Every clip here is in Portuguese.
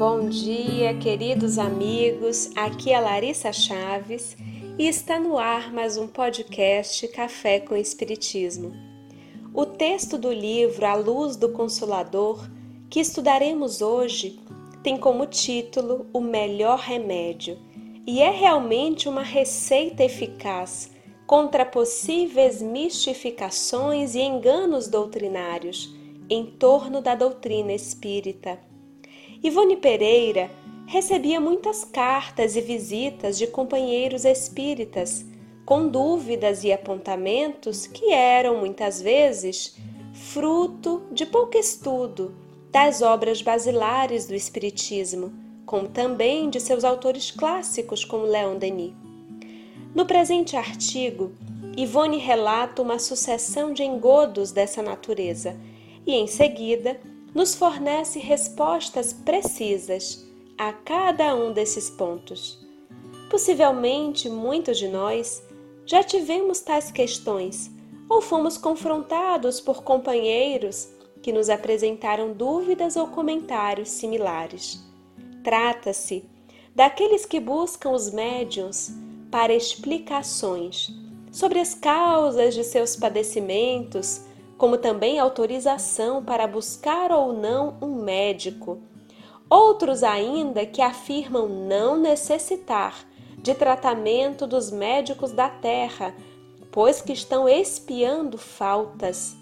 Bom dia, queridos amigos. Aqui é Larissa Chaves e está no ar mais um podcast Café com Espiritismo. O texto do livro A Luz do Consolador, que estudaremos hoje, tem como título O Melhor Remédio e é realmente uma receita eficaz contra possíveis mistificações e enganos doutrinários em torno da doutrina espírita. Ivone Pereira recebia muitas cartas e visitas de companheiros espíritas com dúvidas e apontamentos que eram muitas vezes fruto de pouco estudo das obras basilares do Espiritismo, como também de seus autores clássicos, como Leon Denis. No presente artigo, Ivone relata uma sucessão de engodos dessa natureza e, em seguida, nos fornece respostas precisas a cada um desses pontos. Possivelmente muitos de nós já tivemos tais questões ou fomos confrontados por companheiros que nos apresentaram dúvidas ou comentários similares. Trata-se daqueles que buscam os médiums para explicações sobre as causas de seus padecimentos como também autorização para buscar ou não um médico. Outros ainda que afirmam não necessitar de tratamento dos médicos da terra, pois que estão espiando faltas.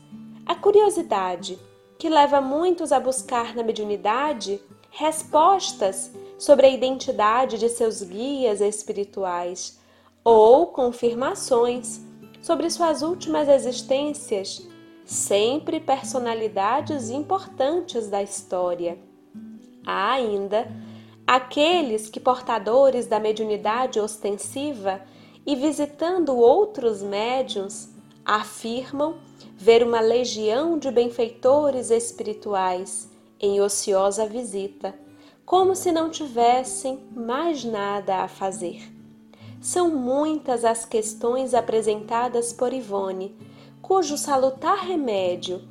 A curiosidade, que leva muitos a buscar na mediunidade respostas sobre a identidade de seus guias espirituais ou confirmações sobre suas últimas existências sempre personalidades importantes da história. Há ainda aqueles que, portadores da mediunidade ostensiva e visitando outros médiuns, afirmam ver uma legião de benfeitores espirituais em ociosa visita, como se não tivessem mais nada a fazer. São muitas as questões apresentadas por Ivone cujo salutar remédio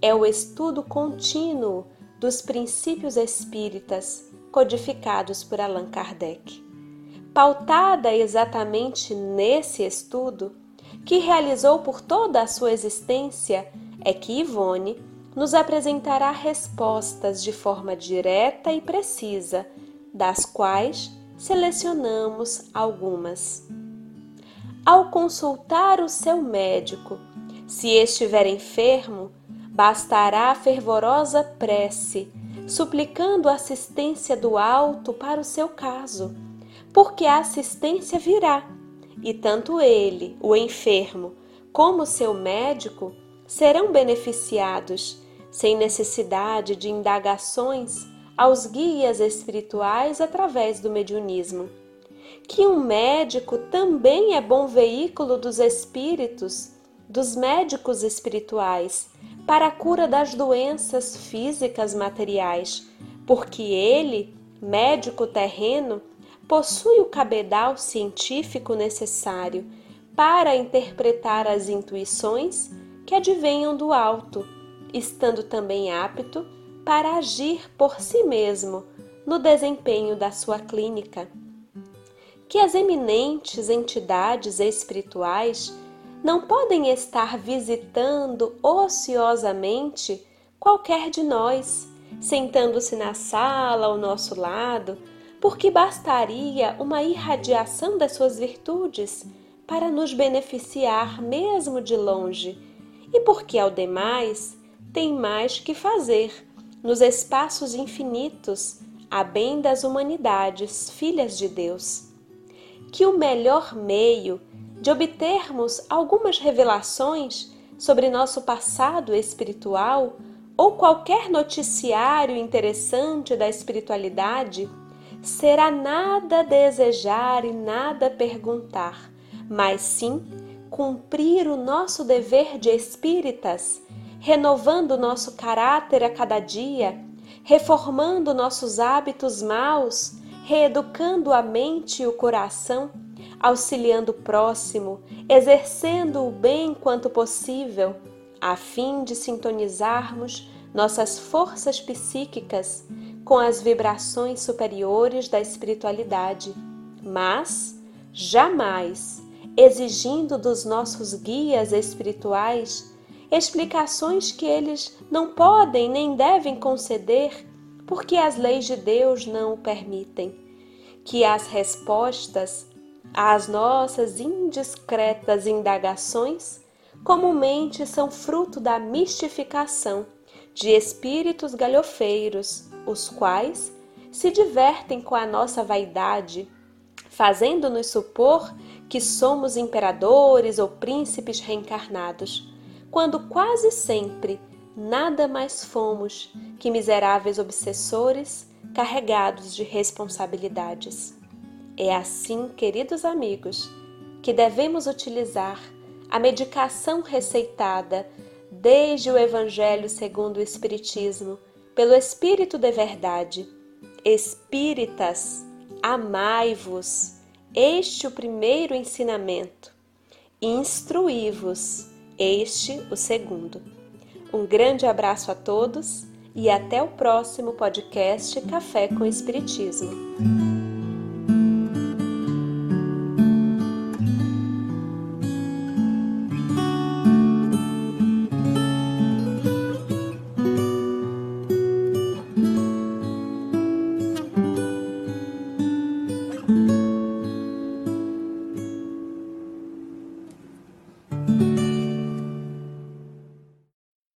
é o estudo contínuo dos princípios espíritas codificados por Allan Kardec. Pautada exatamente nesse estudo, que realizou por toda a sua existência, é que Ivone nos apresentará respostas de forma direta e precisa, das quais selecionamos algumas. Ao consultar o seu médico se estiver enfermo, bastará fervorosa prece, suplicando a assistência do alto para o seu caso, porque a assistência virá, e tanto ele, o enfermo, como seu médico serão beneficiados, sem necessidade de indagações aos guias espirituais através do mediunismo. Que um médico também é bom veículo dos espíritos dos médicos espirituais para a cura das doenças físicas materiais, porque ele, médico terreno, possui o cabedal científico necessário para interpretar as intuições que advenham do alto, estando também apto para agir por si mesmo no desempenho da sua clínica. Que as eminentes entidades espirituais não podem estar visitando ociosamente qualquer de nós, sentando-se na sala ao nosso lado, porque bastaria uma irradiação das suas virtudes para nos beneficiar mesmo de longe, e porque ao demais tem mais que fazer nos espaços infinitos, a bem das humanidades, filhas de Deus. Que o melhor meio de obtermos algumas revelações sobre nosso passado espiritual ou qualquer noticiário interessante da espiritualidade, será nada desejar e nada perguntar, mas sim cumprir o nosso dever de espíritas, renovando nosso caráter a cada dia, reformando nossos hábitos maus, reeducando a mente e o coração auxiliando o próximo, exercendo o bem quanto possível, a fim de sintonizarmos nossas forças psíquicas com as vibrações superiores da espiritualidade, mas jamais exigindo dos nossos guias espirituais explicações que eles não podem nem devem conceder, porque as leis de Deus não o permitem. Que as respostas às nossas indiscretas indagações comumente são fruto da mistificação de espíritos galhofeiros, os quais se divertem com a nossa vaidade, fazendo-nos supor que somos imperadores ou príncipes reencarnados quando quase sempre nada mais fomos que miseráveis obsessores carregados de responsabilidades. É assim, queridos amigos, que devemos utilizar a medicação receitada desde o Evangelho segundo o Espiritismo pelo Espírito de Verdade. Espíritas, amai-vos, este o primeiro ensinamento. Instruí-vos este o segundo. Um grande abraço a todos e até o próximo podcast Café com Espiritismo.